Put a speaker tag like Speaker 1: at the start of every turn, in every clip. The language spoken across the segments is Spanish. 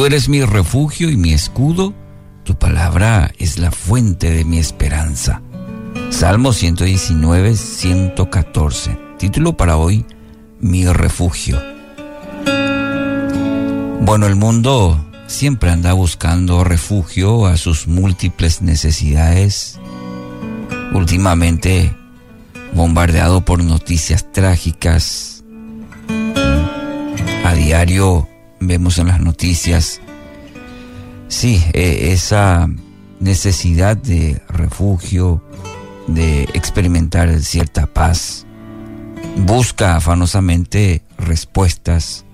Speaker 1: Tú eres mi refugio y mi escudo, tu palabra es la fuente de mi esperanza. Salmo 119, 114. Título para hoy, Mi refugio. Bueno, el mundo siempre anda buscando refugio a sus múltiples necesidades. Últimamente bombardeado por noticias trágicas. A diario vemos en las noticias, sí, e, esa necesidad de refugio, de experimentar cierta paz. Busca afanosamente respuestas,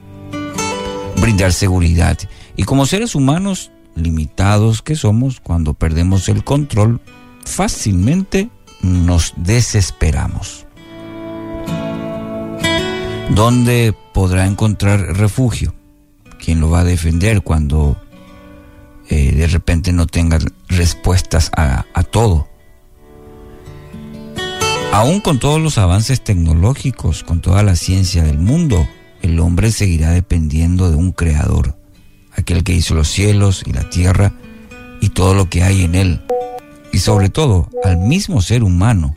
Speaker 1: brindar seguridad. Y como seres humanos limitados que somos, cuando perdemos el control, fácilmente nos desesperamos. ¿Dónde podrá encontrar refugio? ¿Quién lo va a defender cuando eh, de repente no tenga respuestas a, a todo? Aún con todos los avances tecnológicos, con toda la ciencia del mundo, el hombre seguirá dependiendo de un creador, aquel que hizo los cielos y la tierra y todo lo que hay en él, y sobre todo al mismo ser humano,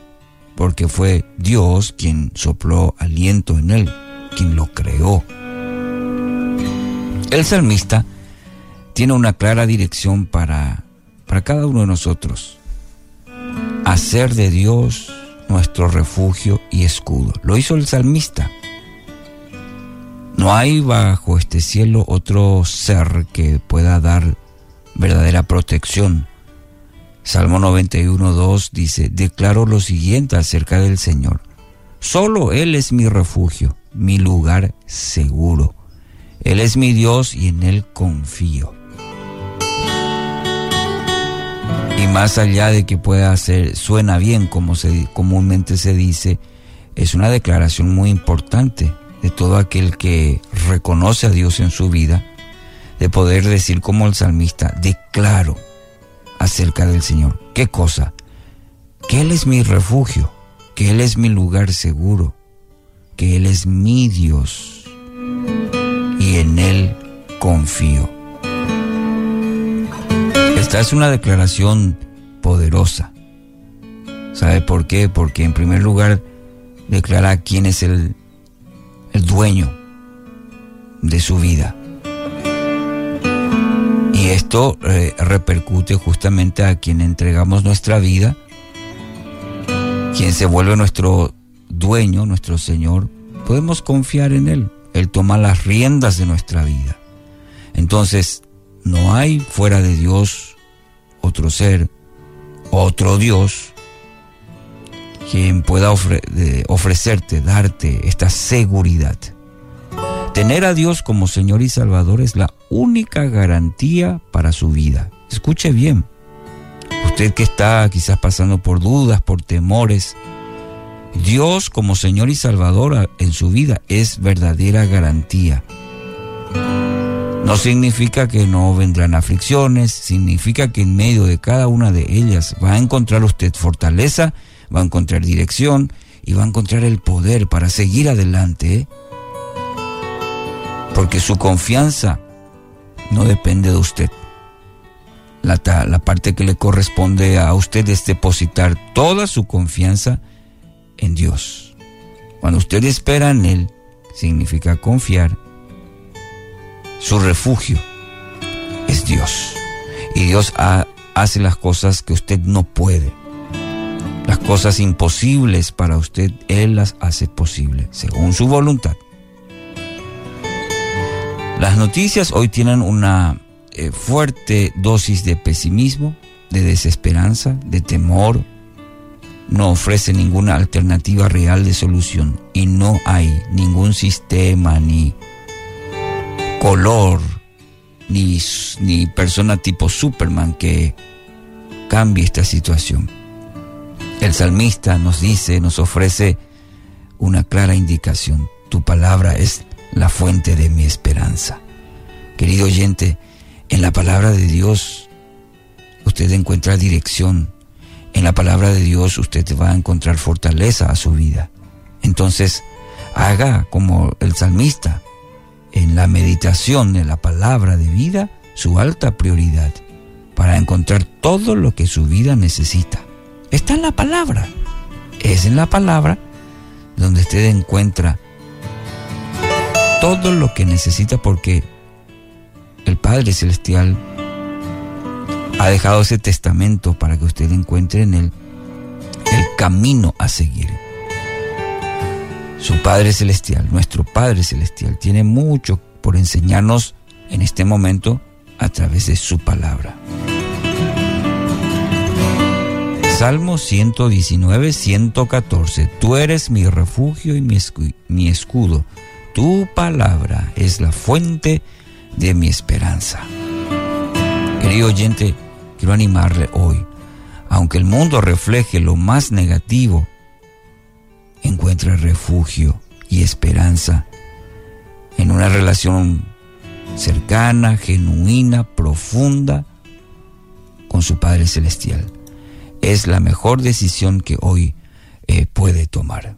Speaker 1: porque fue Dios quien sopló aliento en él, quien lo creó. El salmista tiene una clara dirección para, para cada uno de nosotros. Hacer de Dios nuestro refugio y escudo. Lo hizo el salmista. No hay bajo este cielo otro ser que pueda dar verdadera protección. Salmo 91.2 dice, declaro lo siguiente acerca del Señor. Solo Él es mi refugio, mi lugar seguro. Él es mi Dios y en Él confío. Y más allá de que pueda ser, suena bien como comúnmente se dice, es una declaración muy importante de todo aquel que reconoce a Dios en su vida, de poder decir como el salmista, declaro acerca del Señor. ¿Qué cosa? Que Él es mi refugio, que Él es mi lugar seguro, que Él es mi Dios en Él confío. Esta es una declaración poderosa. ¿Sabe por qué? Porque en primer lugar declara quién es el, el dueño de su vida. Y esto eh, repercute justamente a quien entregamos nuestra vida, quien se vuelve nuestro dueño, nuestro Señor. Podemos confiar en Él. Él toma las riendas de nuestra vida. Entonces, no hay fuera de Dios otro ser, otro Dios, quien pueda ofrecerte, darte esta seguridad. Tener a Dios como Señor y Salvador es la única garantía para su vida. Escuche bien. Usted que está quizás pasando por dudas, por temores, Dios como Señor y Salvador en su vida es verdadera garantía. No significa que no vendrán aflicciones, significa que en medio de cada una de ellas va a encontrar usted fortaleza, va a encontrar dirección y va a encontrar el poder para seguir adelante. ¿eh? Porque su confianza no depende de usted. La, la, parte que le corresponde a usted es depositar toda su confianza en Dios. Cuando usted espera en Él, significa confiar su refugio es Dios. Y Dios hace las cosas que usted no puede. Las cosas imposibles para usted, Él las hace posibles, según su voluntad. Las noticias hoy tienen una eh, fuerte dosis de pesimismo, de desesperanza, de temor. No ofrece ninguna alternativa real de solución y no hay ningún sistema ni color, ni, ni persona tipo Superman que cambie esta situación. El salmista nos dice, nos ofrece una clara indicación. Tu palabra es la fuente de mi esperanza. Querido oyente, en la palabra de Dios usted encuentra dirección. En la palabra de Dios usted va a encontrar fortaleza a su vida. Entonces, haga como el salmista, en la meditación de la palabra de vida, su alta prioridad para encontrar todo lo que su vida necesita. Está en la palabra. Es en la palabra donde usted encuentra todo lo que necesita porque el Padre Celestial ha dejado ese testamento para que usted encuentre en él el camino a seguir. Su Padre Celestial, nuestro Padre Celestial, tiene mucho por enseñarnos en este momento a través de su palabra. Salmo 119, 114. Tú eres mi refugio y mi escudo. Tu palabra es la fuente de mi esperanza. Querido oyente, quiero animarle hoy. Aunque el mundo refleje lo más negativo, encuentre refugio y esperanza en una relación cercana, genuina, profunda con su Padre Celestial. Es la mejor decisión que hoy eh, puede tomar.